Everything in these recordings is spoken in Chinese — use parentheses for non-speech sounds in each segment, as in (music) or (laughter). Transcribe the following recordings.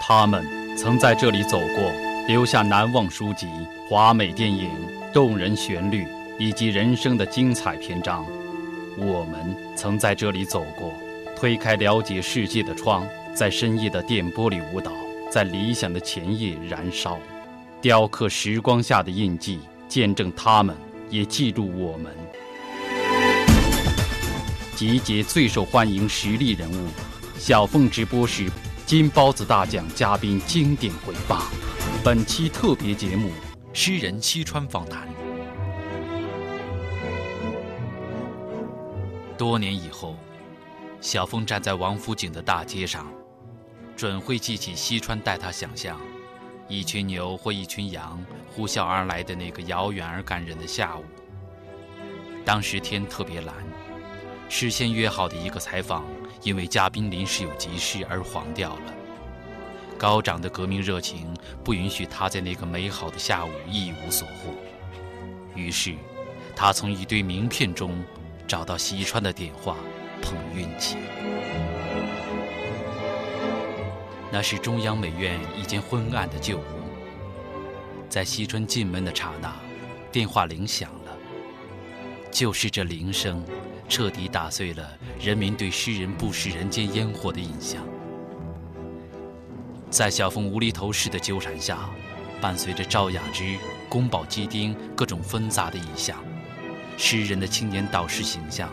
他们曾在这里走过，留下难忘书籍、华美电影、动人旋律以及人生的精彩篇章。我们曾在这里走过，推开了解世界的窗，在深夜的电波里舞蹈，在理想的前夜燃烧，雕刻时光下的印记，见证他们，也记录我们。集结最受欢迎实力人物，小凤直播室金包子大奖嘉宾经典回放。本期特别节目：诗人西川访谈。多年以后，小峰站在王府井的大街上，准会记起西川带他想象一群牛或一群羊呼啸而来的那个遥远而感人的下午。当时天特别蓝。事先约好的一个采访，因为嘉宾临时有急事而黄掉了。高涨的革命热情不允许他在那个美好的下午一无所获，于是，他从一堆名片中找到西川的电话，碰运气。那是中央美院一间昏暗的旧屋，在西川进门的刹那，电话铃响了，就是这铃声。彻底打碎了人民对诗人不食人间烟火的印象。在小凤无厘头式的纠缠下，伴随着赵雅芝、宫保鸡丁各种纷杂的意象，诗人的青年导师形象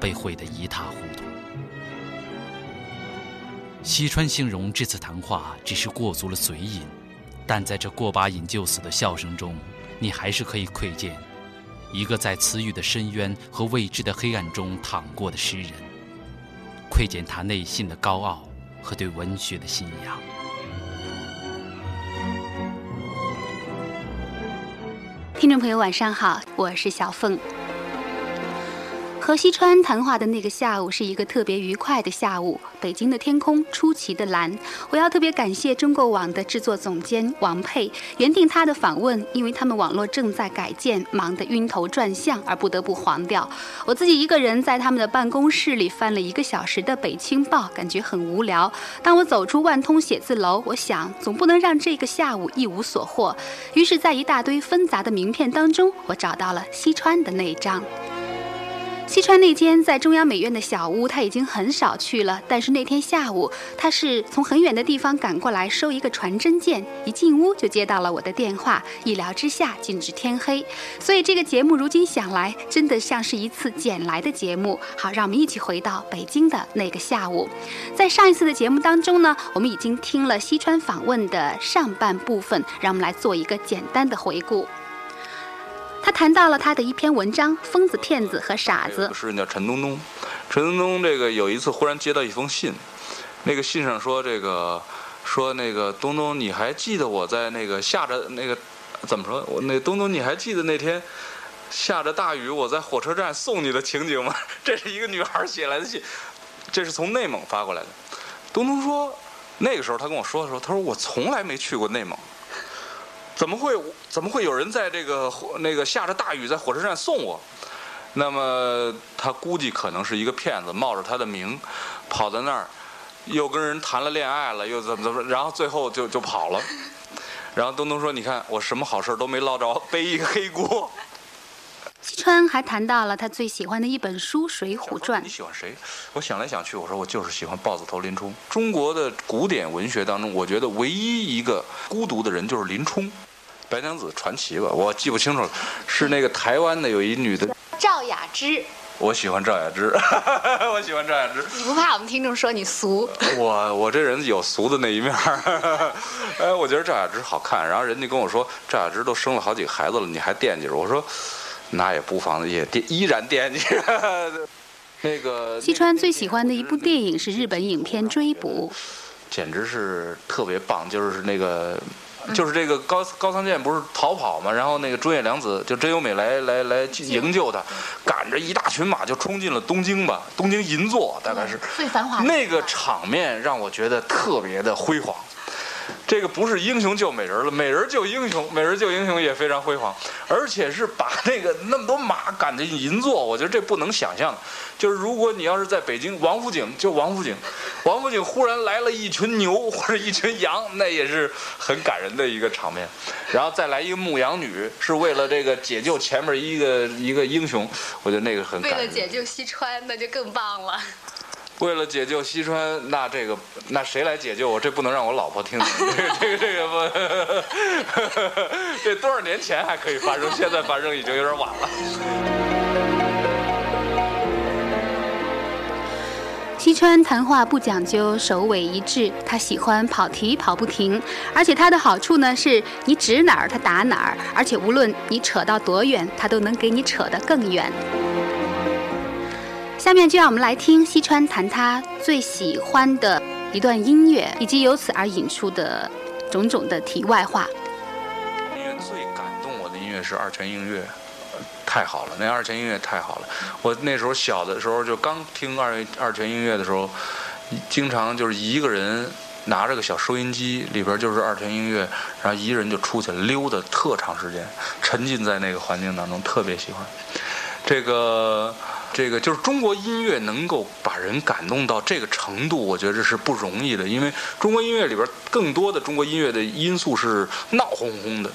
被毁得一塌糊涂。西川幸荣这次谈话只是过足了嘴瘾，但在这过把瘾就死的笑声中，你还是可以窥见。一个在词语的深渊和未知的黑暗中躺过的诗人，窥见他内心的高傲和对文学的信仰。听众朋友，晚上好，我是小凤。和西川谈话的那个下午是一个特别愉快的下午，北京的天空出奇的蓝。我要特别感谢中国网的制作总监王佩，原定他的访问，因为他们网络正在改建，忙得晕头转向而不得不黄掉。我自己一个人在他们的办公室里翻了一个小时的《北青报》，感觉很无聊。当我走出万通写字楼，我想总不能让这个下午一无所获，于是，在一大堆纷杂的名片当中，我找到了西川的那一张。西川那间在中央美院的小屋，他已经很少去了。但是那天下午，他是从很远的地方赶过来收一个传真件，一进屋就接到了我的电话。一聊之下，尽至天黑。所以这个节目如今想来，真的像是一次捡来的节目。好，让我们一起回到北京的那个下午。在上一次的节目当中呢，我们已经听了西川访问的上半部分，让我们来做一个简单的回顾。他谈到了他的一篇文章《疯子、骗子和傻子》。诗人叫陈东东，陈东东这个有一次忽然接到一封信，那个信上说这个说那个东东，你还记得我在那个下着那个怎么说？我那东东，你还记得那天下着大雨我在火车站送你的情景吗？(laughs) 这是一个女孩写来的信，这是从内蒙发过来的。东东说，那个时候他跟我说的时候，他说我从来没去过内蒙。怎么会怎么会有人在这个那个下着大雨在火车站送我？那么他估计可能是一个骗子，冒着他的名，跑到那儿，又跟人谈了恋爱了，又怎么怎么，然后最后就就跑了。然后东东说：“你看我什么好事都没捞着，背一个黑锅。”西川还谈到了他最喜欢的一本书《水浒传》。你喜欢谁？我想来想去，我说我就是喜欢豹子头林冲。中国的古典文学当中，我觉得唯一一个孤独的人就是林冲。白娘子传奇吧，我记不清楚了，是那个台湾的有一女的赵雅芝。我喜欢赵雅芝，(laughs) 我喜欢赵雅芝。你不怕我们听众说你俗？我我这人有俗的那一面 (laughs) 哎，我觉得赵雅芝好看，然后人家跟我说赵雅芝都生了好几个孩子了，你还惦记着？我说那也不妨也惦依然惦记。(laughs) 那个西川最喜欢的一部电影是日本影片《追捕》，简直是特别棒，就是那个。就是这个高高仓健不是逃跑嘛，然后那个中野良子就真由美来来来营救他，赶着一大群马就冲进了东京吧，东京银座大概是最繁华那个场面让我觉得特别的辉煌。这个不是英雄救美人了，美人救英雄，美人救英雄也非常辉煌，而且是把那个那么多马赶进银座，我觉得这不能想象。就是如果你要是在北京，王府井就王府井，王府井忽然来了一群牛或者一群羊，那也是很感人的一个场面。然后再来一个牧羊女，是为了这个解救前面一个一个英雄，我觉得那个很为。了解救西川，那就更棒了。为了解救西川，那这个那谁来解救我？这不能让我老婆听见。(laughs) 这个这个这个不，(laughs) 这多少年前还可以发生，现在发生已经有点晚了。(laughs) 西川谈话不讲究首尾一致，他喜欢跑题跑不停，而且他的好处呢是你指哪儿他打哪儿，而且无论你扯到多远，他都能给你扯得更远。下面就让我们来听西川谈他最喜欢的一段音乐，以及由此而引出的种种的题外话。音乐最感动我的音乐是二泉映月，太好了，那二泉映月太好了。我那时候小的时候就刚听二二泉映月的时候，经常就是一个人拿着个小收音机，里边就是二泉映月，然后一个人就出去溜达特长时间，沉浸在那个环境当中，特别喜欢。这个这个就是中国音乐能够把人感动到这个程度，我觉得这是不容易的，因为中国音乐里边更多的中国音乐的因素是闹哄哄的。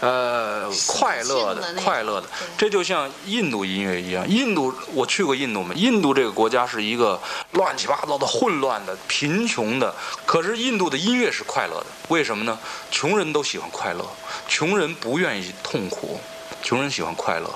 呃，快乐的快乐的，这就像印度音乐一样。印度，我去过印度嘛？印度这个国家是一个乱七八糟的、混乱的、贫穷的，可是印度的音乐是快乐的。为什么呢？穷人都喜欢快乐，穷人不愿意痛苦，穷人喜欢快乐。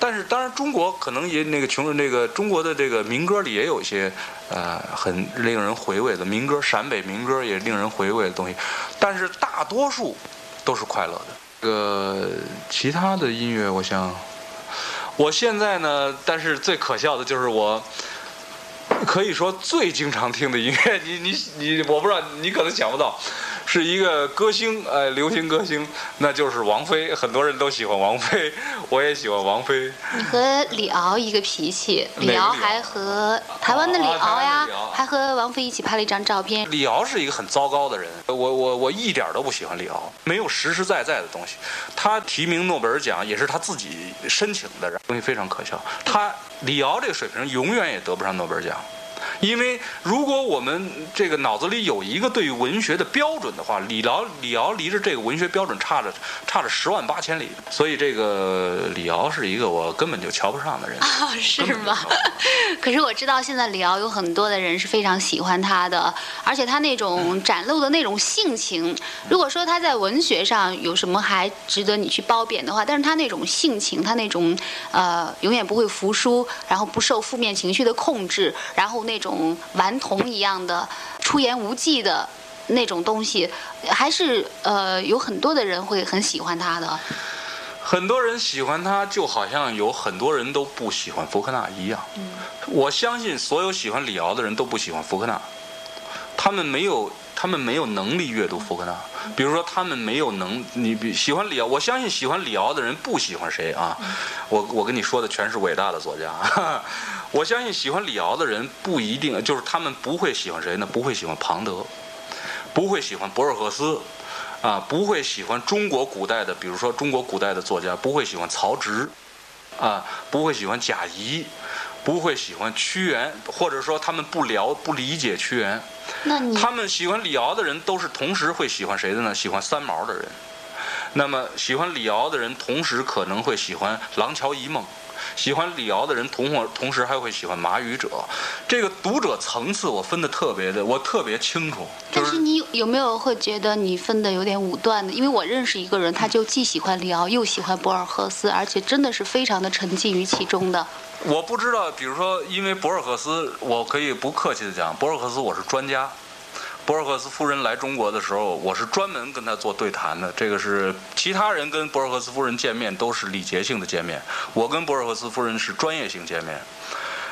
但是当然，中国可能也那个穷人，那个中国的这个民歌里也有一些呃很令人回味的民歌，陕北民歌也令人回味的东西。但是大多数都是快乐的。这个其他的音乐，我想，我现在呢，但是最可笑的就是我。可以说最经常听的音乐，你你你，我不知道，你可能想不到，是一个歌星，呃，流行歌星，那就是王菲。很多人都喜欢王菲，我也喜欢王菲。你和李敖一个脾气，李敖还和台湾的李敖呀还和王菲一起拍了一张照片。李敖是一个很糟糕的人，我我我一点都不喜欢李敖，没有实实在在的东西。他提名诺贝尔奖也是他自己申请的，东西非常可笑。他李敖这个水平永远也得不上诺贝尔奖。因为如果我们这个脑子里有一个对于文学的标准的话，李敖李敖离着这个文学标准差着差着十万八千里，所以这个李敖是一个我根本就瞧不上的人。(laughs) 啊，是吗？(laughs) 可是我知道现在李敖有很多的人是非常喜欢他的，而且他那种展露的那种性情，如果说他在文学上有什么还值得你去褒贬的话，但是他那种性情，他那种呃永远不会服输，然后不受负面情绪的控制，然后那种顽童一样的出言无忌的。那种东西，还是呃有很多的人会很喜欢他的。很多人喜欢他，就好像有很多人都不喜欢福克纳一样。我相信所有喜欢李敖的人都不喜欢福克纳，他们没有，他们没有能力阅读福克纳。比如说，他们没有能，你比喜欢李敖，我相信喜欢李敖的人不喜欢谁啊？我我跟你说的全是伟大的作家。我相信喜欢李敖的人不一定，就是他们不会喜欢谁呢？不会喜欢庞德，不会喜欢博尔赫斯。啊，不会喜欢中国古代的，比如说中国古代的作家，不会喜欢曹植，啊，不会喜欢贾谊，不会喜欢屈原，或者说他们不了不理解屈原。那你他们喜欢李敖的人，都是同时会喜欢谁的呢？喜欢三毛的人。那么喜欢李敖的人，同时可能会喜欢廊桥遗梦。喜欢李敖的人，同伙同时还会喜欢马语者。这个读者层次我分的特别的，我特别清楚。就是但是你有没有会觉得你分的有点武断的？因为我认识一个人，他就既喜欢李敖，又喜欢博尔赫斯，而且真的是非常的沉浸于其中的。我不知道，比如说，因为博尔赫斯，我可以不客气的讲，博尔赫斯我是专家。博尔赫斯夫人来中国的时候，我是专门跟她做对谈的。这个是其他人跟博尔赫斯夫人见面都是礼节性的见面，我跟博尔赫斯夫人是专业性见面。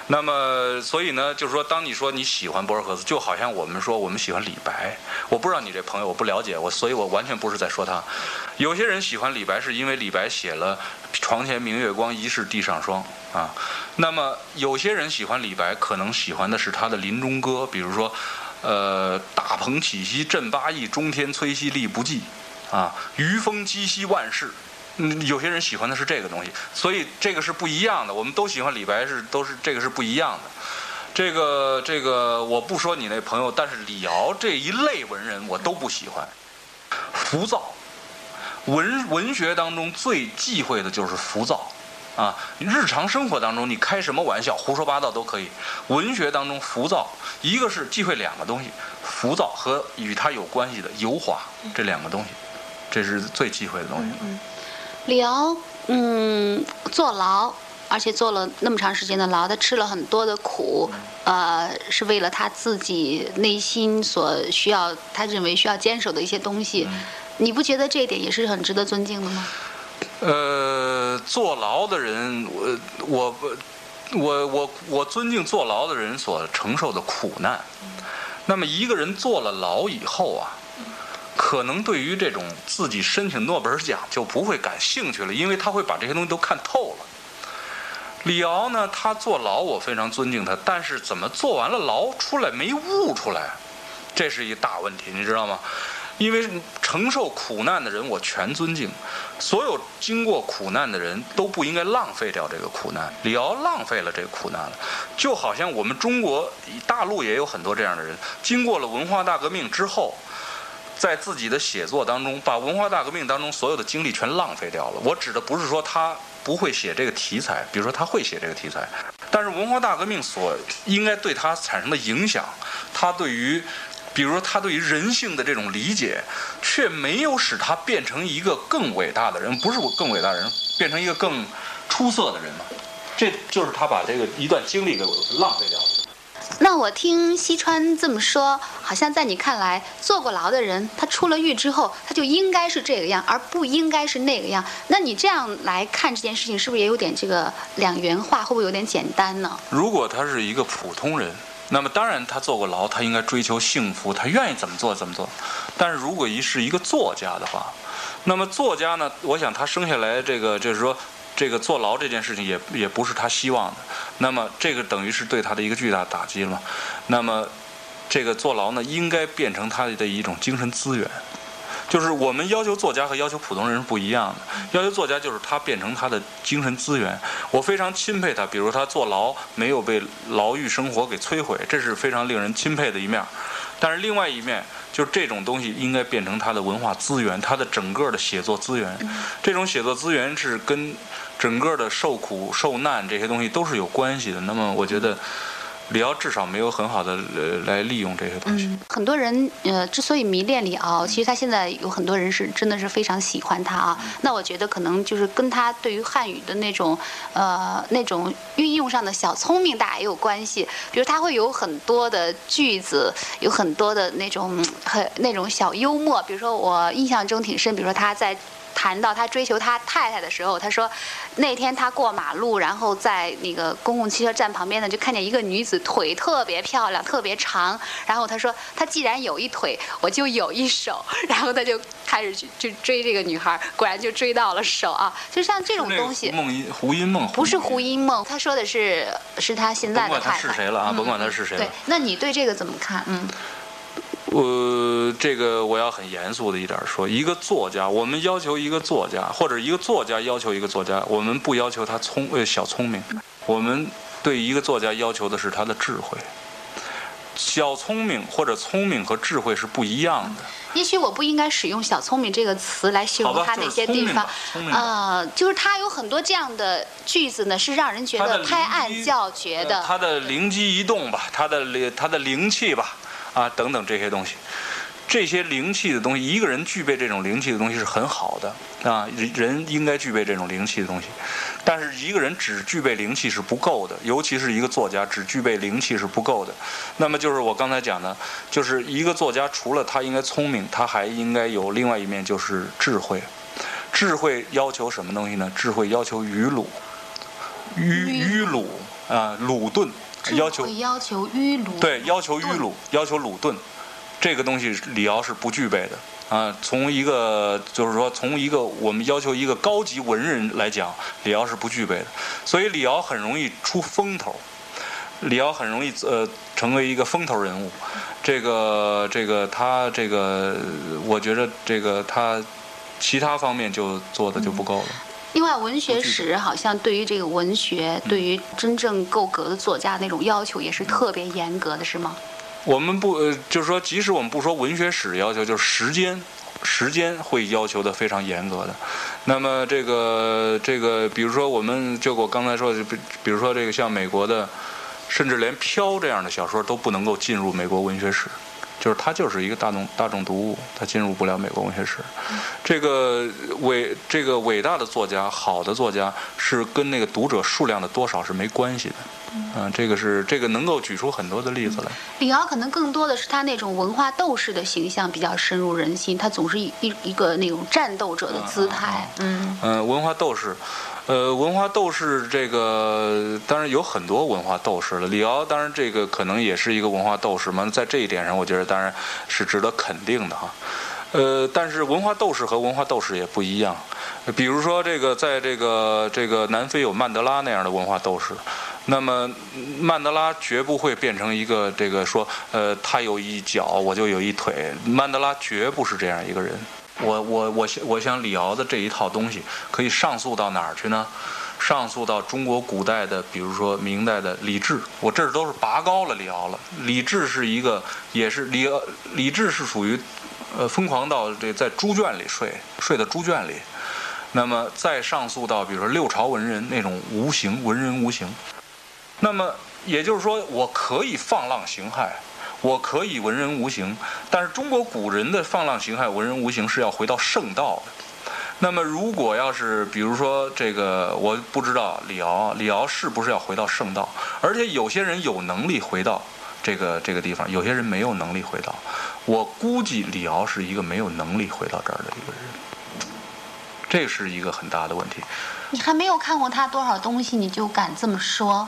那么，所以呢，就是说，当你说你喜欢博尔赫斯，就好像我们说我们喜欢李白。我不知道你这朋友，我不了解我，所以我完全不是在说他。有些人喜欢李白，是因为李白写了“床前明月光，疑是地上霜”啊。那么有些人喜欢李白，可能喜欢的是他的临终歌，比如说，呃，大鹏起兮振八翼，中天摧兮力不济，啊，余风击兮万世。嗯，有些人喜欢的是这个东西，所以这个是不一样的。我们都喜欢李白，是都是这个是不一样的。这个这个，我不说你那朋友，但是李敖这一类文人我都不喜欢。浮躁，文文学当中最忌讳的就是浮躁，啊，日常生活当中你开什么玩笑、胡说八道都可以。文学当中浮躁，一个是忌讳两个东西，浮躁和与它有关系的油滑这两个东西，这是最忌讳的东西。李敖，嗯，坐牢，而且坐了那么长时间的牢，他吃了很多的苦，呃，是为了他自己内心所需要，他认为需要坚守的一些东西。你不觉得这一点也是很值得尊敬的吗？呃，坐牢的人，我我我我我尊敬坐牢的人所承受的苦难。那么一个人坐了牢以后啊。可能对于这种自己申请诺贝尔奖就不会感兴趣了，因为他会把这些东西都看透了。李敖呢，他坐牢我非常尊敬他，但是怎么坐完了牢出来没悟出来，这是一大问题，你知道吗？因为承受苦难的人我全尊敬，所有经过苦难的人都不应该浪费掉这个苦难。李敖浪费了这个苦难了，就好像我们中国大陆也有很多这样的人，经过了文化大革命之后。在自己的写作当中，把文化大革命当中所有的精力全浪费掉了。我指的不是说他不会写这个题材，比如说他会写这个题材，但是文化大革命所应该对他产生的影响，他对于，比如说他对于人性的这种理解，却没有使他变成一个更伟大的人，不是更伟大的人，变成一个更出色的人嘛？这就是他把这个一段经历给浪费掉了。那我听西川这么说，好像在你看来，坐过牢的人，他出了狱之后，他就应该是这个样，而不应该是那个样。那你这样来看这件事情，是不是也有点这个两元化？会不会有点简单呢？如果他是一个普通人，那么当然他坐过牢，他应该追求幸福，他愿意怎么做怎么做。但是如果一是一个作家的话，那么作家呢，我想他生下来这个就是说。这个坐牢这件事情也也不是他希望的，那么这个等于是对他的一个巨大打击了。那么，这个坐牢呢，应该变成他的一种精神资源。就是我们要求作家和要求普通人是不一样的。要求作家就是他变成他的精神资源。我非常钦佩他，比如他坐牢没有被牢狱生活给摧毁，这是非常令人钦佩的一面。但是另外一面。就是这种东西应该变成他的文化资源，他的整个的写作资源。这种写作资源是跟整个的受苦受难这些东西都是有关系的。那么，我觉得。李敖至少没有很好的呃来利用这些东西。很多人呃之所以迷恋李敖，其实他现在有很多人是真的是非常喜欢他啊。那我觉得可能就是跟他对于汉语的那种呃那种运用上的小聪明大也有关系。比如他会有很多的句子，有很多的那种很那种小幽默。比如说我印象中挺深，比如说他在。谈到他追求他太太的时候，他说，那天他过马路，然后在那个公共汽车站旁边呢，就看见一个女子腿特别漂亮，特别长。然后他说，他既然有一腿，我就有一手。然后他就开始去去追这个女孩，果然就追到了手啊！就像这种东西，梦音胡因梦不是胡因梦，他说的是是他现在的太太。甭管他是谁了啊，甭管他是谁。对，那你对这个怎么看？嗯。我这个我要很严肃的一点说，一个作家，我们要求一个作家，或者一个作家要求一个作家，我们不要求他聪呃小聪明，我们对一个作家要求的是他的智慧。小聪明或者聪明和智慧是不一样的。也许我不应该使用“小聪明”这个词来形容他那些地方，呃，就是他有很多这样的句子呢，是让人觉得拍案叫绝的。他的灵机一动吧，他的灵他的灵气吧。啊，等等这些东西，这些灵气的东西，一个人具备这种灵气的东西是很好的啊，人应该具备这种灵气的东西。但是一个人只具备灵气是不够的，尤其是一个作家只具备灵气是不够的。那么就是我刚才讲的，就是一个作家除了他应该聪明，他还应该有另外一面，就是智慧。智慧要求什么东西呢？智慧要求迂鲁，迂迂鲁啊，鲁钝。要求要求迂鲁，对，要求迂鲁，要求鲁钝，这个东西李敖是不具备的啊。从一个就是说，从一个我们要求一个高级文人来讲，李敖是不具备的。所以李敖很容易出风头，李敖很容易呃成为一个风头人物。这个这个他这个，我觉得这个他其他方面就做的就不够了。另外，文学史好像对于这个文学，对于真正够格的作家那种要求也是特别严格的，是吗？我们不，呃，就是说，即使我们不说文学史要求，就是时间，时间会要求的非常严格的。那么这个这个，比如说，我们就我刚才说的，比比如说这个像美国的，甚至连《飘》这样的小说都不能够进入美国文学史。就是它就是一个大众大众读物，它进入不了美国文学史。这个伟这个伟大的作家，好的作家是跟那个读者数量的多少是没关系的。嗯，这个是这个能够举出很多的例子来。李敖可能更多的是他那种文化斗士的形象比较深入人心，他总是一一个那种战斗者的姿态。嗯嗯，文化斗士。呃，文化斗士这个当然有很多文化斗士了。李敖当然这个可能也是一个文化斗士嘛，在这一点上，我觉得当然是值得肯定的哈。呃，但是文化斗士和文化斗士也不一样。比如说这个，在这个这个南非有曼德拉那样的文化斗士，那么曼德拉绝不会变成一个这个说，呃，他有一脚我就有一腿。曼德拉绝不是这样一个人。我我我想我想李敖的这一套东西可以上溯到哪儿去呢？上溯到中国古代的，比如说明代的李治。我这儿都是拔高了李敖了。李治是一个，也是李李治是属于，呃，疯狂到这在猪圈里睡，睡在猪圈里。那么再上溯到比如说六朝文人那种无形文人无形。那么也就是说，我可以放浪形骸。我可以文人无形，但是中国古人的放浪形骸、文人无形是要回到圣道的。那么，如果要是比如说这个，我不知道李敖，李敖是不是要回到圣道？而且有些人有能力回到这个这个地方，有些人没有能力回到。我估计李敖是一个没有能力回到这儿的一个人，这是一个很大的问题。你还没有看过他多少东西，你就敢这么说？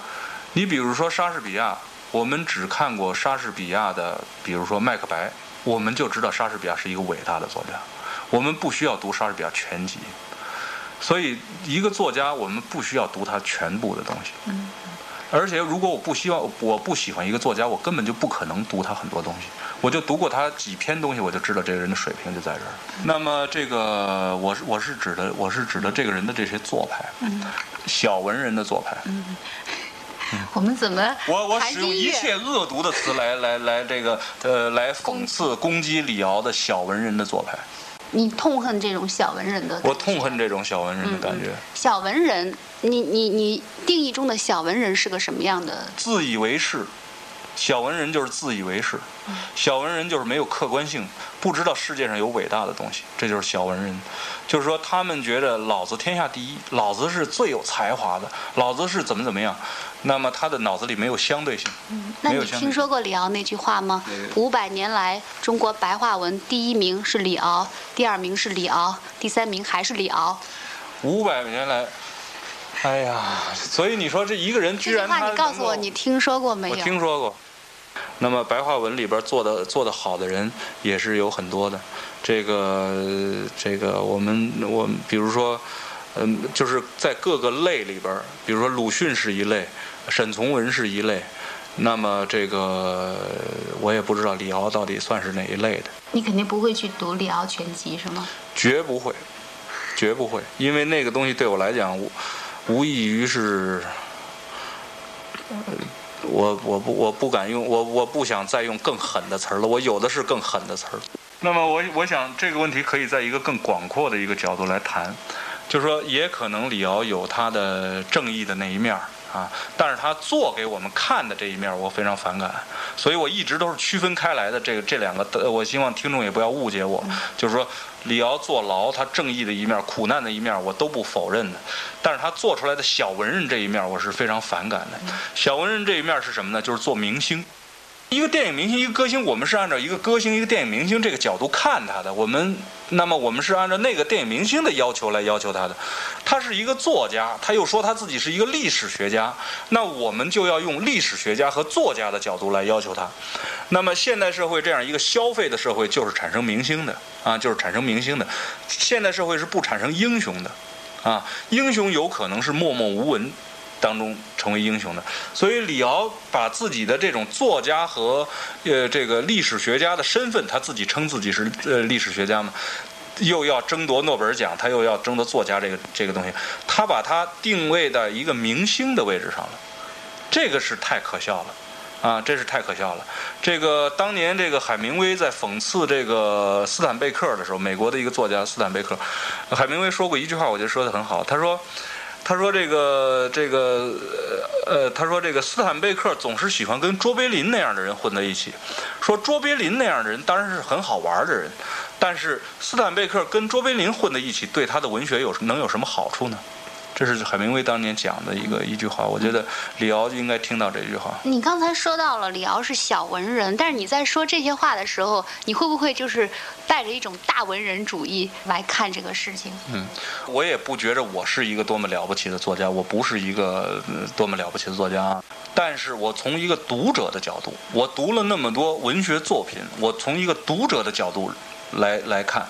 你比如说莎士比亚。我们只看过莎士比亚的，比如说《麦克白》，我们就知道莎士比亚是一个伟大的作家。我们不需要读莎士比亚全集，所以一个作家，我们不需要读他全部的东西。而且，如果我不希望，我不喜欢一个作家，我根本就不可能读他很多东西。我就读过他几篇东西，我就知道这个人的水平就在这儿。那么，这个我是我是指的，我是指的这个人的这些做派，小文人的做派。我们怎么？我我使用一切恶毒的词来来来这个呃来讽刺攻击李敖的小文人的做派。你痛恨这种小文人的？我痛恨这种小文人的感觉。小文人，你你你定义中的小文人是个什么样的？自以为是。小文人就是自以为是，小文人就是没有客观性，不知道世界上有伟大的东西，这就是小文人。就是说，他们觉得老子天下第一，老子是最有才华的，老子是怎么怎么样。那么他的脑子里没有相对性。嗯，那你听说过李敖那句话吗？五百年来，中国白话文第一名是李敖，第二名是李敖，第三名还是李敖。五百年来。哎呀，所以你说这一个人居然他你告诉我，你听说过没有？我听说过。那么白话文里边做的做的好的人也是有很多的，这个这个我们我比如说，嗯，就是在各个类里边，比如说鲁迅是一类，沈从文是一类，那么这个我也不知道李敖到底算是哪一类的。你肯定不会去读李敖全集是吗？绝不会，绝不会，因为那个东西对我来讲无无异于是。我我不我不敢用我我不想再用更狠的词儿了，我有的是更狠的词儿。那么我我想这个问题可以在一个更广阔的一个角度来谈，就是说也可能李敖有他的正义的那一面儿。啊！但是他做给我们看的这一面，我非常反感，所以我一直都是区分开来的。这个这两个，我希望听众也不要误解我，就是说李敖坐牢，他正义的一面、苦难的一面，我都不否认的。但是他做出来的小文人这一面，我是非常反感的。小文人这一面是什么呢？就是做明星。一个电影明星，一个歌星，我们是按照一个歌星、一个电影明星这个角度看他的。我们，那么我们是按照那个电影明星的要求来要求他的。他是一个作家，他又说他自己是一个历史学家，那我们就要用历史学家和作家的角度来要求他。那么现代社会这样一个消费的社会，就是产生明星的啊，就是产生明星的。现代社会是不产生英雄的，啊，英雄有可能是默默无闻。当中成为英雄的。所以李敖把自己的这种作家和呃这个历史学家的身份，他自己称自己是呃历史学家嘛，又要争夺诺贝尔奖，他又要争夺作家这个这个东西，他把他定位在一个明星的位置上了，这个是太可笑了。啊，这是太可笑了。这个当年这个海明威在讽刺这个斯坦贝克的时候，美国的一个作家斯坦贝克，海明威说过一句话，我觉得说的很好。他说，他说这个这个呃，他说这个斯坦贝克总是喜欢跟卓别林那样的人混在一起。说卓别林那样的人当然是很好玩的人，但是斯坦贝克跟卓别林混在一起，对他的文学有能有什么好处呢？这是海明威当年讲的一个一句话，我觉得李敖就应该听到这句话。你刚才说到了李敖是小文人，但是你在说这些话的时候，你会不会就是带着一种大文人主义来看这个事情？嗯，我也不觉着我是一个多么了不起的作家，我不是一个多么了不起的作家，但是我从一个读者的角度，我读了那么多文学作品，我从一个读者的角度来来看。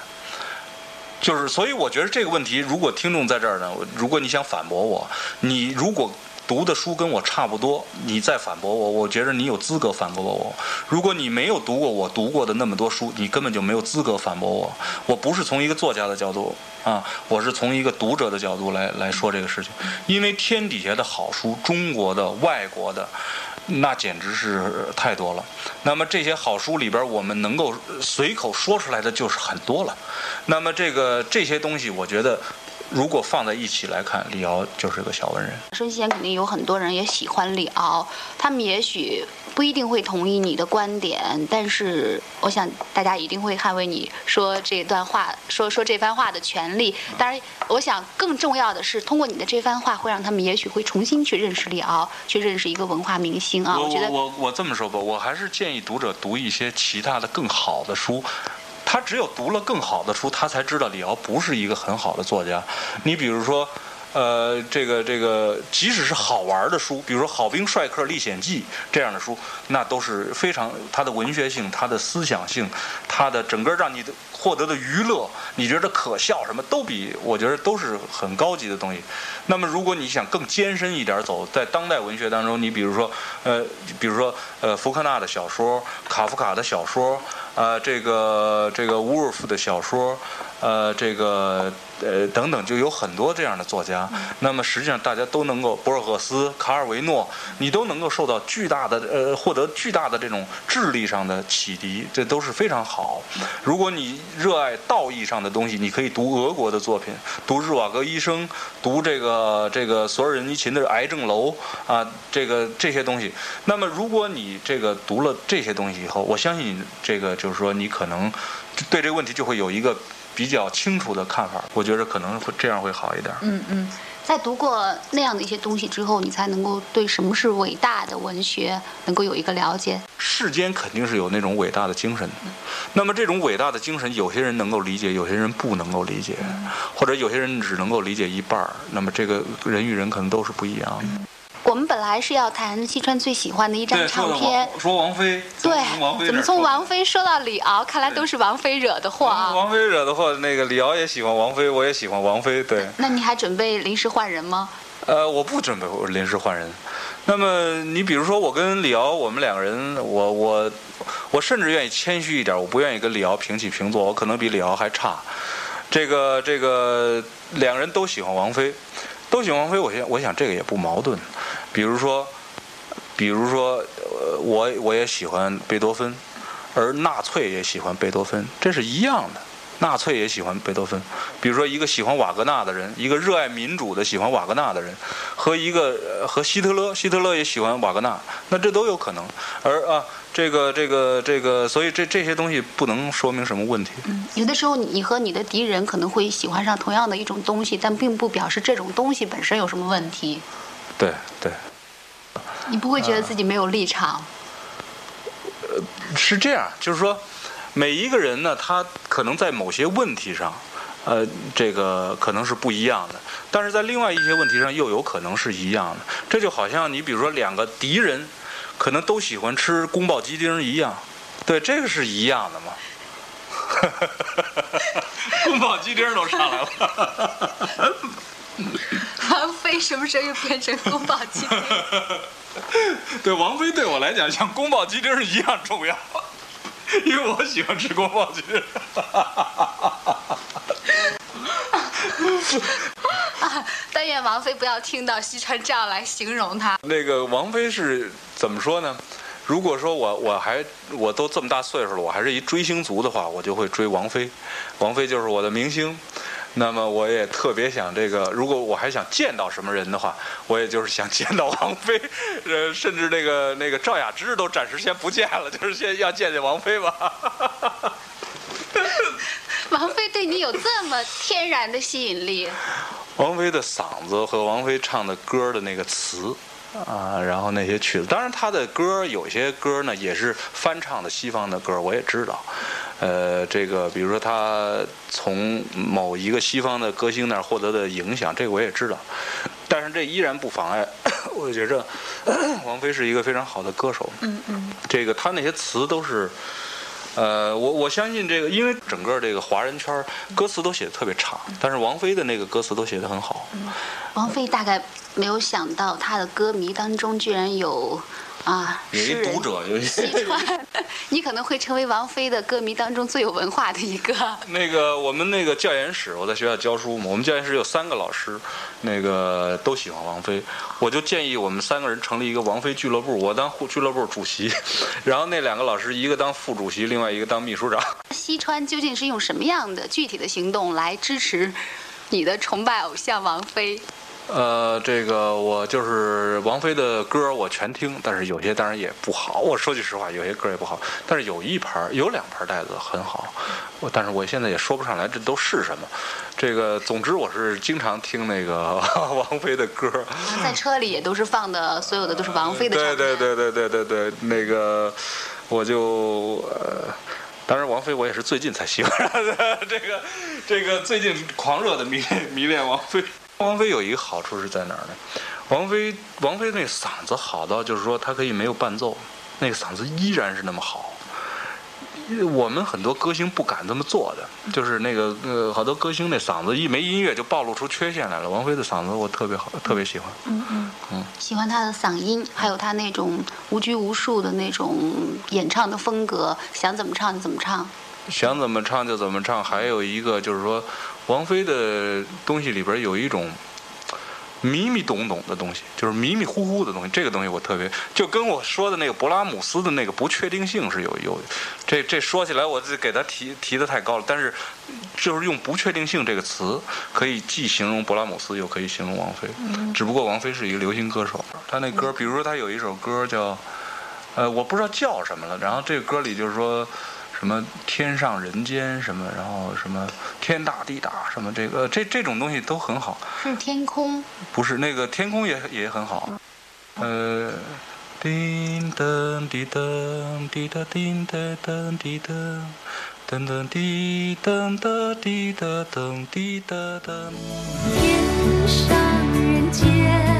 就是，所以我觉得这个问题，如果听众在这儿呢，如果你想反驳我，你如果读的书跟我差不多，你再反驳我，我觉得你有资格反驳我。如果你没有读过我读过的那么多书，你根本就没有资格反驳我。我不是从一个作家的角度啊，我是从一个读者的角度来来说这个事情。因为天底下的好书，中国的、外国的。那简直是太多了。那么这些好书里边，我们能够随口说出来的就是很多了。那么这个这些东西，我觉得。如果放在一起来看，李敖就是个小文人。孙先肯定有很多人也喜欢李敖，他们也许不一定会同意你的观点，但是我想大家一定会捍卫你说这段话、说说这番话的权利。当然，我想更重要的是，通过你的这番话，会让他们也许会重新去认识李敖，去认识一个文化明星啊。我觉得我我这么说吧，我还是建议读者读一些其他的更好的书。他只有读了更好的书，他才知道李敖不是一个很好的作家。你比如说，呃，这个这个，即使是好玩的书，比如说《好兵帅克历险记》这样的书，那都是非常它的文学性、它的思想性、它的整个让你获得的娱乐，你觉得可笑什么都比我觉得都是很高级的东西。那么，如果你想更艰深一点走，在当代文学当中，你比如说，呃，比如说呃，福克纳的小说、卡夫卡的小说。呃，这个这个伍尔夫的小说，呃，这个呃等等，就有很多这样的作家。那么实际上大家都能够，博尔赫斯、卡尔维诺，你都能够受到巨大的呃，获得巨大的这种智力上的启迪，这都是非常好。如果你热爱道义上的东西，你可以读俄国的作品，读日瓦戈医生，读这个这个索尔仁尼琴的《癌症楼》啊，这个这些东西。那么如果你这个读了这些东西以后，我相信这个就。就是说，你可能对这个问题就会有一个比较清楚的看法。我觉得可能会这样会好一点。嗯嗯，在读过那样的一些东西之后，你才能够对什么是伟大的文学能够有一个了解。世间肯定是有那种伟大的精神，那么这种伟大的精神，有些人能够理解，有些人不能够理解，或者有些人只能够理解一半儿。那么这个人与人可能都是不一样的。我们本来是要谈西川最喜欢的一张唱片，说王菲，对，怎么从王菲说到李敖？看来都是王菲惹的祸啊！王菲惹的祸，那个李敖也喜欢王菲，我也喜欢王菲，对。那你还准备临时换人吗？呃，我不准备临时换人。那么你比如说，我跟李敖，我们两个人，我我我甚至愿意谦虚一点，我不愿意跟李敖平起平坐，我可能比李敖还差。这个这个，两人都喜欢王菲，都喜欢王菲，我想我想这个也不矛盾。比如说，比如说，呃，我我也喜欢贝多芬，而纳粹也喜欢贝多芬，这是一样的。纳粹也喜欢贝多芬。比如说，一个喜欢瓦格纳的人，一个热爱民主的喜欢瓦格纳的人，和一个和希特勒，希特勒也喜欢瓦格纳，那这都有可能。而啊，这个这个这个，所以这这些东西不能说明什么问题。嗯，有的时候你和你的敌人可能会喜欢上同样的一种东西，但并不表示这种东西本身有什么问题。对对，你不会觉得自己没有立场？呃，是这样，就是说，每一个人呢，他可能在某些问题上，呃，这个可能是不一样的，但是在另外一些问题上又有可能是一样的。这就好像你比如说两个敌人，可能都喜欢吃宫保鸡丁一样，对，这个是一样的嘛。(laughs) 宫保鸡丁都上来了。(laughs) 王菲什么时候又变成宫保鸡丁？(laughs) (laughs) 对，王菲对我来讲像宫保鸡丁是一样重要，因为我喜欢吃宫保鸡丁。啊，(laughs) 但愿王菲不要听到西川这样来形容她。那个王菲是怎么说呢？如果说我我还我都这么大岁数了，我还是一追星族的话，我就会追王菲。王菲就是我的明星。那么我也特别想这个，如果我还想见到什么人的话，我也就是想见到王菲，呃，甚至那个那个赵雅芝都暂时先不见了，就是先要见见王菲吧。(laughs) 王菲对你有这么天然的吸引力？王菲的嗓子和王菲唱的歌的那个词。啊，然后那些曲子，当然他的歌有些歌呢也是翻唱的西方的歌，我也知道。呃，这个比如说他从某一个西方的歌星那儿获得的影响，这个我也知道。但是这依然不妨碍，(coughs) 我觉着王菲是一个非常好的歌手。嗯嗯。这个他那些词都是。呃，我我相信这个，因为整个这个华人圈歌词都写的特别长，但是王菲的那个歌词都写的很好。王菲大概没有想到，她的歌迷当中居然有。啊，有一读者，有一西川，(laughs) 你可能会成为王菲的歌迷当中最有文化的一个。(laughs) 那个我们那个教研室，我在学校教书嘛，我们教研室有三个老师，那个都喜欢王菲，我就建议我们三个人成立一个王菲俱乐部，我当俱乐部主席，(laughs) 然后那两个老师一个当副主席，另外一个当秘书长。西川究竟是用什么样的具体的行动来支持你的崇拜偶像王菲？呃，这个我就是王菲的歌，我全听，但是有些当然也不好。(laughs) 我说句实话，有些歌也不好。但是有一盘，有两盘带子很好。我，但是我现在也说不上来这都是什么。这个，总之我是经常听那个 (laughs) 王菲的歌。在车里也都是放的，所有的都是王菲的。对对对对对对对，那个我就呃，当然王菲我也是最近才喜欢的。这个这个最近狂热的迷恋迷恋王菲。王菲有一个好处是在哪儿呢？王菲，王菲那嗓子好到就是说，她可以没有伴奏，那个嗓子依然是那么好。我们很多歌星不敢这么做的，就是那个呃，好多歌星那嗓子一没音乐就暴露出缺陷来了。王菲的嗓子我特别好，特别喜欢。嗯嗯嗯，喜欢她的嗓音，还有她那种无拘无束的那种演唱的风格，想怎么唱就怎么唱。想怎么唱就怎么唱，还有一个就是说。王菲的东西里边有一种迷迷懂懂的东西，就是迷迷糊糊的东西。这个东西我特别，就跟我说的那个勃拉姆斯的那个不确定性是有有。这这说起来，我这给他提提的太高了。但是，就是用不确定性这个词，可以既形容勃拉姆斯，又可以形容王菲。只不过王菲是一个流行歌手，她那歌，比如说她有一首歌叫，呃，我不知道叫什么了。然后这个歌里就是说。什么天上人间什么，然后什么天大地大什么，这个这这种东西都很好。是天空？不是，那个天空也也很好。呃，叮噔滴噔滴答叮噔噔滴噔，噔噔滴噔哒滴答噔滴答噔。天上人间，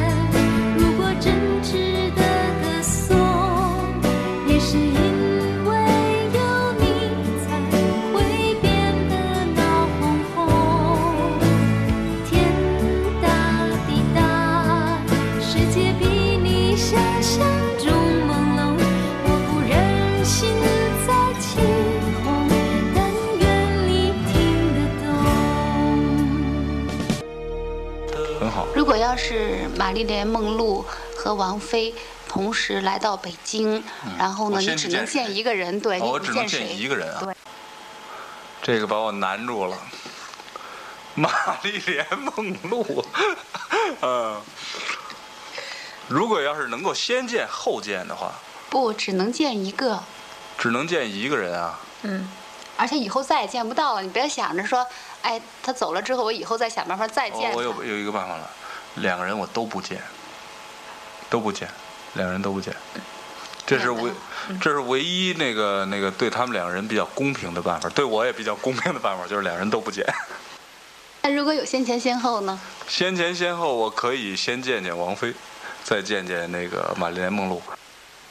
玛丽莲梦露和王菲同时来到北京，然后呢，你只能见一个人，对，我只能见一个人啊。对，这个把我难住了。(laughs) 玛丽莲梦露，(laughs) 嗯，如果要是能够先见后见的话，不，只能见一个，只能见一个人啊。嗯，而且以后再也见不到了。你别想着说，哎，他走了之后，我以后再想办法再见。我有有一个办法了。两个人我都不见，都不见，两个人都不见，这是唯，这是唯一那个那个对他们两个人比较公平的办法，对我也比较公平的办法，就是两人都不见。那如果有先前先后呢？先前先后，我可以先见见王菲，再见见那个玛丽莲梦露。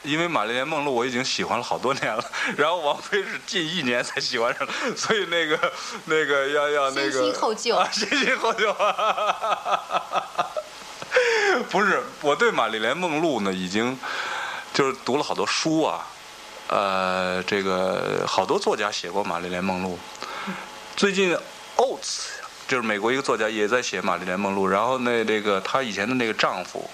因为玛丽莲梦露我已经喜欢了好多年了，然后王菲是近一年才喜欢上，所以那个那个要要那个先新后旧啊，先新后旧。(laughs) 不是，我对玛丽莲梦露呢，已经就是读了好多书啊，呃，这个好多作家写过玛丽莲梦露。最近 Oates 就是美国一个作家也在写玛丽莲梦露，然后那这个她以前的那个丈夫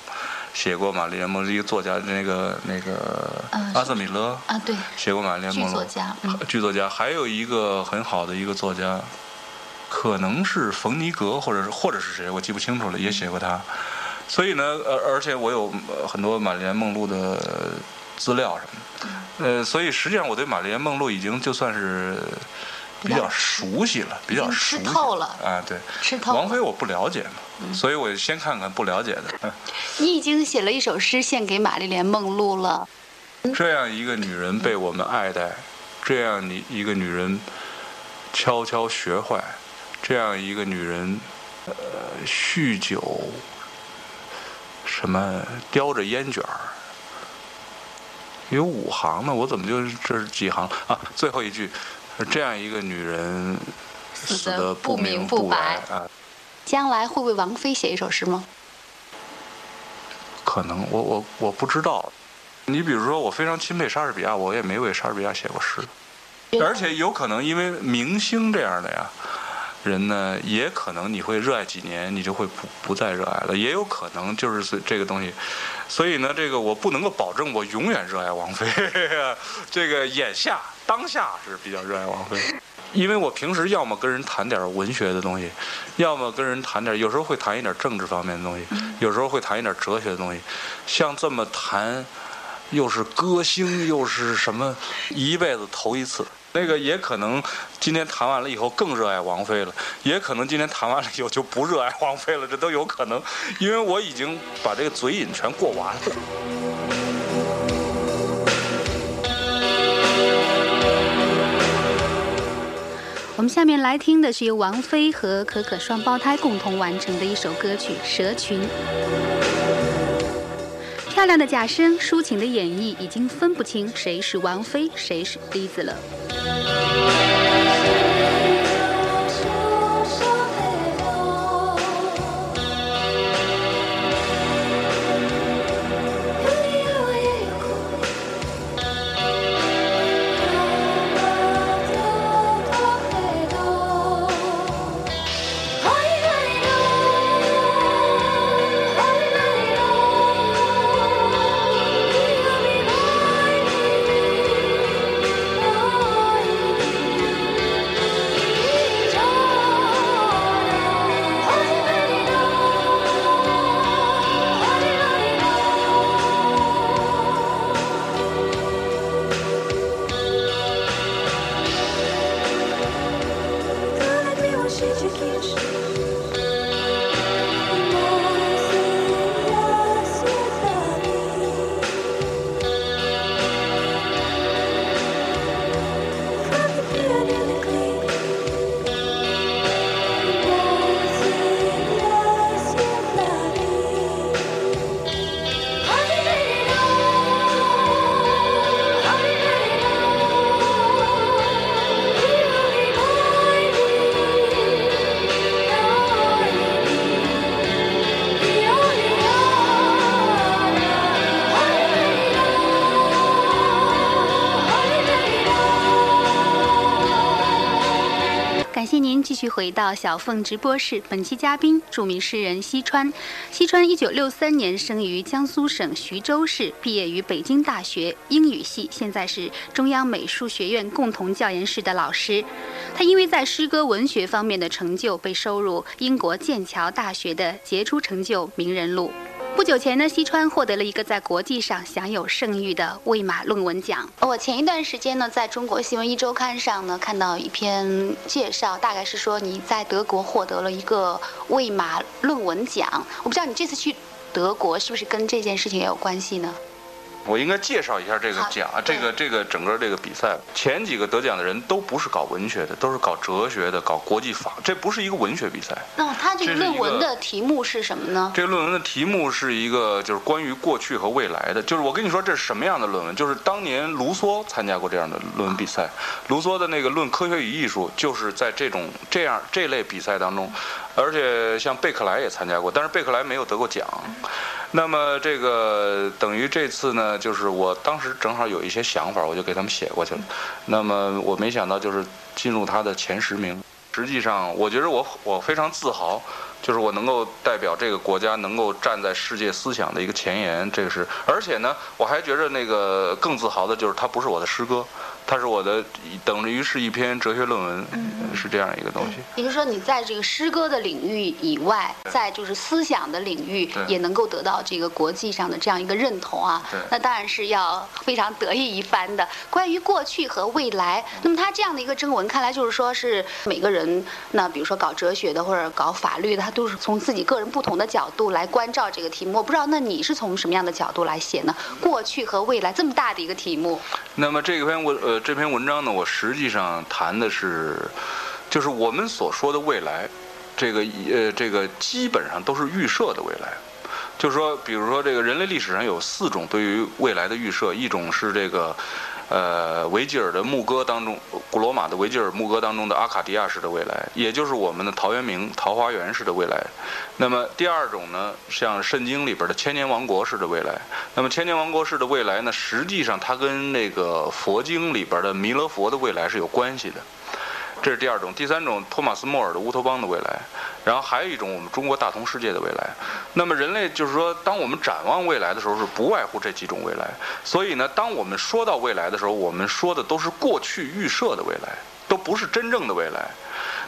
写过玛丽莲梦露，一个作家，那个那个嗯阿瑟米勒啊，对，写过玛丽莲梦露作。家，嗯，剧作家，还有一个很好的一个作家，可能是冯尼格，或者是或者是谁，我记不清楚了，也写过他。所以呢，而，而且我有呃很多玛丽莲梦露的资料什么的，呃，所以实际上我对玛丽莲梦露已经就算是比较熟悉了，比较熟悉吃透了啊，对。吃透了。王菲我不了解嘛，所以我先看看不了解的。嗯 (laughs) 你已经写了一首诗献给玛丽莲梦露了。这样一个女人被我们爱戴，这样你一个女人悄悄学坏，这样一个女人，呃，酗酒，什么叼着烟卷儿，(laughs) 有五行呢，我怎么就这是几行啊？最后一句，这样一个女人死死得得不不明明不白白啊。将来会为王菲写一首诗吗？可能我我我不知道。你比如说，我非常钦佩莎士比亚，我也没为莎士比亚写过诗。而且有可能因为明星这样的呀人呢，也可能你会热爱几年，你就会不不再热爱了，也有可能就是这个东西。所以呢，这个我不能够保证我永远热爱王菲。(laughs) 这个眼下当下是比较热爱王菲，因为我平时要么跟人谈点文学的东西，要么跟人谈点，有时候会谈一点政治方面的东西，有时候会谈一点哲学的东西。像这么谈，又是歌星，又是什么，一辈子头一次。那个也可能今天谈完了以后更热爱王菲了，也可能今天谈完了以后就不热爱王菲了，这都有可能，因为我已经把这个嘴瘾全过完了。我们下面来听的是由王菲和可可双胞胎共同完成的一首歌曲《蛇群》。漂亮的假声，抒情的演绎，已经分不清谁是王菲，谁是笛子了。回到小凤直播室。本期嘉宾，著名诗人西川。西川一九六三年生于江苏省徐州市，毕业于北京大学英语系，现在是中央美术学院共同教研室的老师。他因为在诗歌文学方面的成就，被收入英国剑桥大学的杰出成就名人录。不久前呢，西川获得了一个在国际上享有盛誉的魏玛论文奖。我前一段时间呢，在中国新闻一周刊上呢，看到一篇介绍，大概是说你在德国获得了一个魏玛论文奖。我不知道你这次去德国是不是跟这件事情也有关系呢？我应该介绍一下这个奖，对这个这个整个这个比赛，前几个得奖的人都不是搞文学的，都是搞哲学的，搞国际法，这不是一个文学比赛。那么它这个论文的题目是什么呢？这个论文的题目是一个就是关于过去和未来的，就是我跟你说这是什么样的论文，就是当年卢梭参加过这样的论文比赛，卢梭的那个《论科学与艺术》就是在这种这样这类比赛当中，而且像贝克莱也参加过，但是贝克莱没有得过奖。那么这个等于这次呢，就是我当时正好有一些想法，我就给他们写过去了。那么我没想到就是进入他的前十名。实际上，我觉得我我非常自豪，就是我能够代表这个国家，能够站在世界思想的一个前沿，这个是。而且呢，我还觉着那个更自豪的就是他不是我的师哥，它是我的等于是一篇哲学论文，嗯是这样一个东西。也就是说，你在这个诗歌的领域以外，在就是思想的领域也能够得到这个国际上的这样一个认同啊。那当然是要非常得意一番的。关于过去和未来，那么他这样的一个征文，看来就是说是每个人，那比如说搞哲学的或者搞法律的，他都是从自己个人不同的角度来关照这个题目。我不知道，那你是从什么样的角度来写呢？过去和未来这么大的一个题目，那么这篇我呃这篇文章呢，我实际上谈的是，就是我们所说的未来，这个呃这个基本上都是预设的未来。就是说，比如说这个人类历史上有四种对于未来的预设，一种是这个。呃，维吉尔的牧歌当中，古罗马的维吉尔牧歌当中的阿卡迪亚式的未来，也就是我们的陶渊明桃花源式的未来。那么第二种呢，像圣经里边的千年王国式的未来。那么千年王国式的未来呢，实际上它跟那个佛经里边的弥勒佛的未来是有关系的。这是第二种，第三种，托马斯莫尔的乌托邦的未来，然后还有一种我们中国大同世界的未来。那么人类就是说，当我们展望未来的时候，是不外乎这几种未来。所以呢，当我们说到未来的时候，我们说的都是过去预设的未来，都不是真正的未来。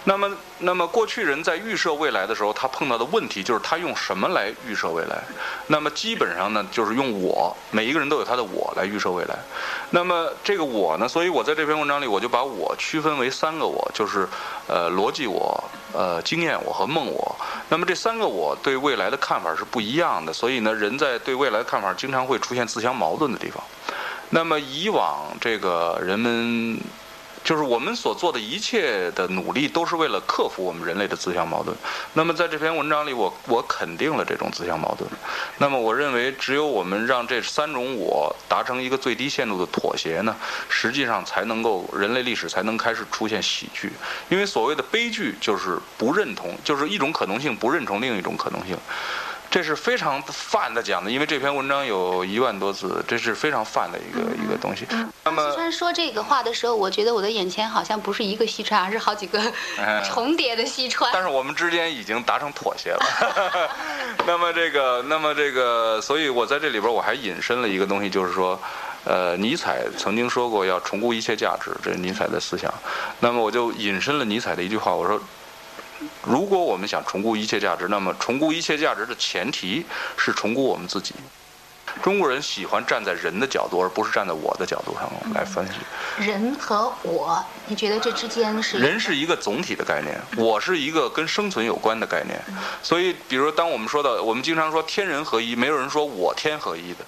那么，那么过去人在预设未来的时候，他碰到的问题就是他用什么来预设未来？那么基本上呢，就是用我，每一个人都有他的我来预设未来。那么这个我呢，所以我在这篇文章里，我就把我区分为三个我，就是呃逻辑我、呃经验我和梦我。那么这三个我对未来的看法是不一样的，所以呢，人在对未来的看法经常会出现自相矛盾的地方。那么以往这个人们。就是我们所做的一切的努力，都是为了克服我们人类的自相矛盾。那么在这篇文章里，我我肯定了这种自相矛盾。那么我认为，只有我们让这三种我达成一个最低限度的妥协呢，实际上才能够人类历史才能开始出现喜剧。因为所谓的悲剧就是不认同，就是一种可能性不认同另一种可能性。这是非常泛的讲的，因为这篇文章有一万多字，这是非常泛的一个一个东西。那么西川说这个话的时候，我觉得我的眼前好像不是一个西川，而是好几个哎重叠的西川。但是我们之间已经达成妥协了。(laughs) 那么这个，那么这个，所以我在这里边我还引申了一个东西，就是说，呃，尼采曾经说过要重估一切价值，这是尼采的思想。那么我就引申了尼采的一句话，我说，如果我们想重估一切价值，那么重估一切价值的前提是重估我们自己。中国人喜欢站在人的角度，而不是站在我的角度上来分析。人和我，你觉得这之间是人是一个总体的概念，我是一个跟生存有关的概念。所以，比如说，当我们说到，我们经常说天人合一，没有人说我天合一的。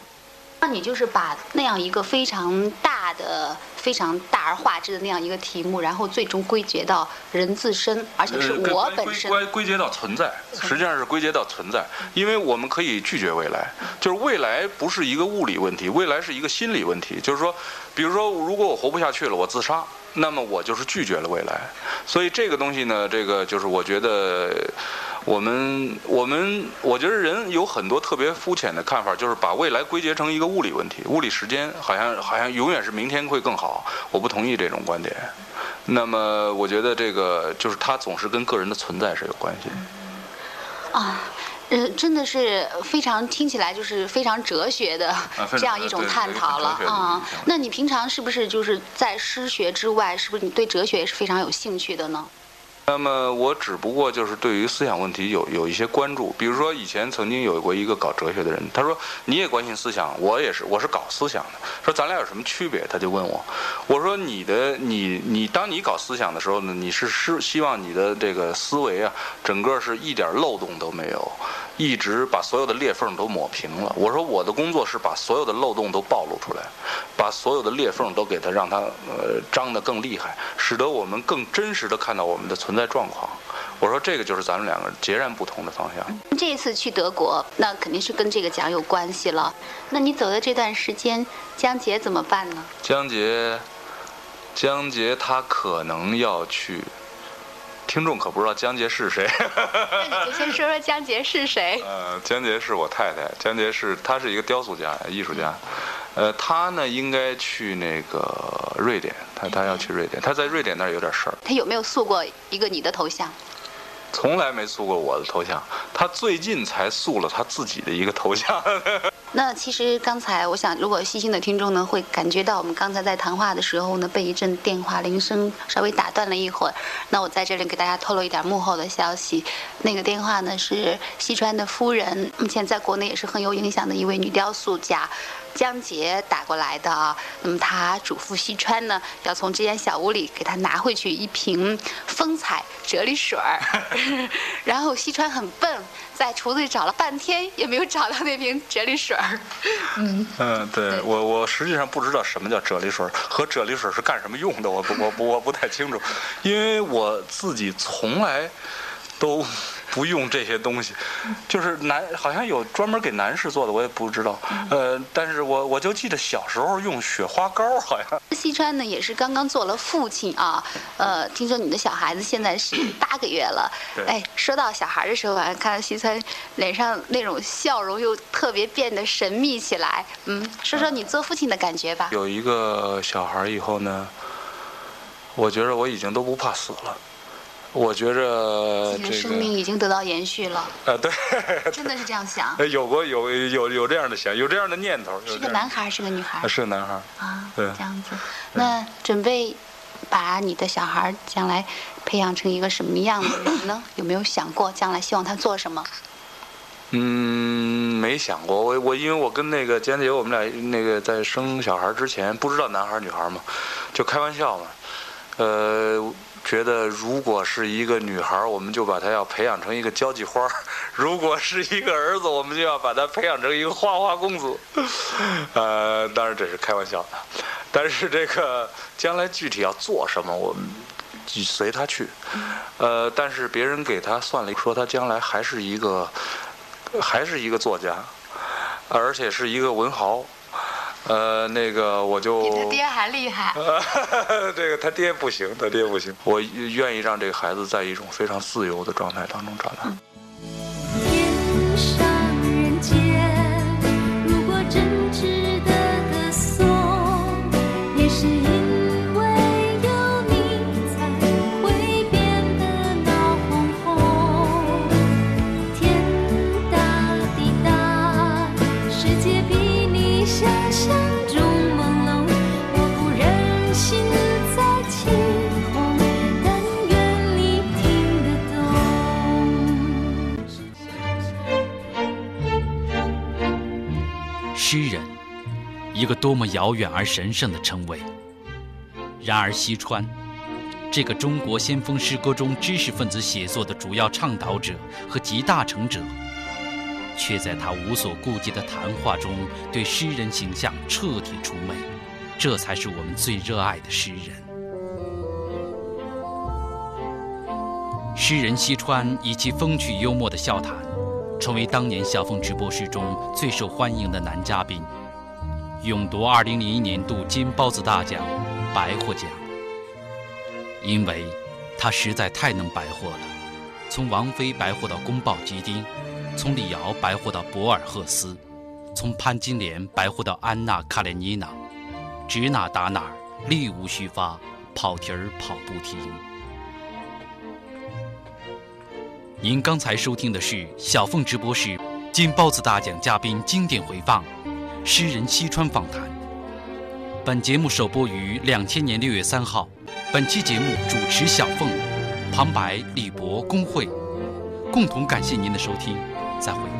那你就是把那样一个非常大的、非常大而化之的那样一个题目，然后最终归结到人自身，而且是我本身。归归结到存在，实际上是归结到存在，因为我们可以拒绝未来，就是未来不是一个物理问题，未来是一个心理问题，就是说，比如说，如果我活不下去了，我自杀。那么我就是拒绝了未来，所以这个东西呢，这个就是我觉得，我们我们我觉得人有很多特别肤浅的看法，就是把未来归结成一个物理问题，物理时间好像好像永远是明天会更好，我不同意这种观点。那么我觉得这个就是它总是跟个人的存在是有关系的。啊，呃，真的是非常听起来就是非常哲学的这样一种探讨了啊。那你平常是不是就是在诗学之外，是不是你对哲学也是非常有兴趣的呢？那么我只不过就是对于思想问题有有一些关注，比如说以前曾经有过一个搞哲学的人，他说你也关心思想，我也是，我是搞思想的，说咱俩有什么区别？他就问我，我说你的你你当你搞思想的时候呢，你是是希望你的这个思维啊，整个是一点漏洞都没有，一直把所有的裂缝都抹平了。我说我的工作是把所有的漏洞都暴露出来，把所有的裂缝都给它让它呃张得更厉害，使得我们更真实的看到我们的存在状况。我说这个就是咱们两个截然不同的方向。这一次去德国，那肯定是跟这个奖有关系了。那你走的这段时间，江杰怎么办呢？江杰，江杰他可能要去，听众可不知道江杰是谁。那你就先说说江杰是谁。(laughs) 呃，江杰是我太太，江杰是她是一个雕塑家、艺术家。呃，她呢应该去那个瑞典，她她要去瑞典，她在瑞典那儿有点事儿。她有没有塑过一个你的头像？从来没塑过我的头像，他最近才塑了他自己的一个头像。(laughs) 那其实刚才我想，如果细心的听众呢，会感觉到我们刚才在谈话的时候呢，被一阵电话铃声稍微打断了一会儿。那我在这里给大家透露一点幕后的消息，那个电话呢是西川的夫人，目前在国内也是很有影响的一位女雕塑家。江杰打过来的啊，那么他嘱咐西川呢，要从这间小屋里给他拿回去一瓶风采啫喱水儿。(laughs) 然后西川很笨，在厨子里找了半天也没有找到那瓶啫喱水儿。嗯，嗯，对对我我实际上不知道什么叫啫喱水儿和啫喱水儿是干什么用的，我不我不我不太清楚，因为我自己从来都不用这些东西，就是男好像有专门给男士做的，我也不知道。呃，但是我我就记得小时候用雪花膏，好像 (laughs) 西川呢也是刚刚做了父亲啊，呃，听说你的小孩子现在是八个月了。哎，说到小孩的时候啊，看到西川脸上那种笑容又特别变得神秘起来。嗯，说说你做父亲的感觉吧。有一个小孩以后呢，我觉得我已经都不怕死了。我觉着自己的生命，已经得到延续了，呃，对，(laughs) 真的是这样想。(laughs) 有过有有有这样的想，有这样的念头，是个男孩还，是个女孩是个男孩。啊？对这样子。那准备把你的小孩将来培养成一个什么样的人呢？(laughs) 有没有想过将来希望他做什么？嗯，没想过。我我因为我跟那个坚姐，我们俩那个在生小孩之前不知道男孩女孩嘛，就开玩笑嘛。呃，觉得如果是一个女孩，我们就把她要培养成一个交际花；(laughs) 如果是一个儿子，我们就要把他培养成一个花花公子。(laughs) 呃，当然这是开玩笑的，但是这个将来具体要做什么，我们随他去。呃，但是别人给他算了，说他将来还是一个。还是一个作家，而且是一个文豪。呃，那个我就比他爹还厉害。(laughs) 这个他爹不行，他爹不行。我愿意让这个孩子在一种非常自由的状态当中长大。天一个多么遥远而神圣的称谓。然而，西川，这个中国先锋诗歌中知识分子写作的主要倡导者和集大成者，却在他无所顾忌的谈话中对诗人形象彻底出魅。这才是我们最热爱的诗人。诗人西川以其风趣幽默的笑谈，成为当年小风直播室中最受欢迎的男嘉宾，勇夺2001年度金包子大奖白获奖。因为他实在太能白活了，从王菲白活到宫保鸡丁，从李敖白活到博尔赫斯，从潘金莲白活到安娜·卡列尼娜，指哪打哪儿，力无虚发，跑题儿跑不停。您刚才收听的是小凤直播室金包子大奖嘉宾经典回放，诗人西川访谈。本节目首播于两千年六月三号。本期节目主持小凤、旁白李博、龚慧，共同感谢您的收听，再会。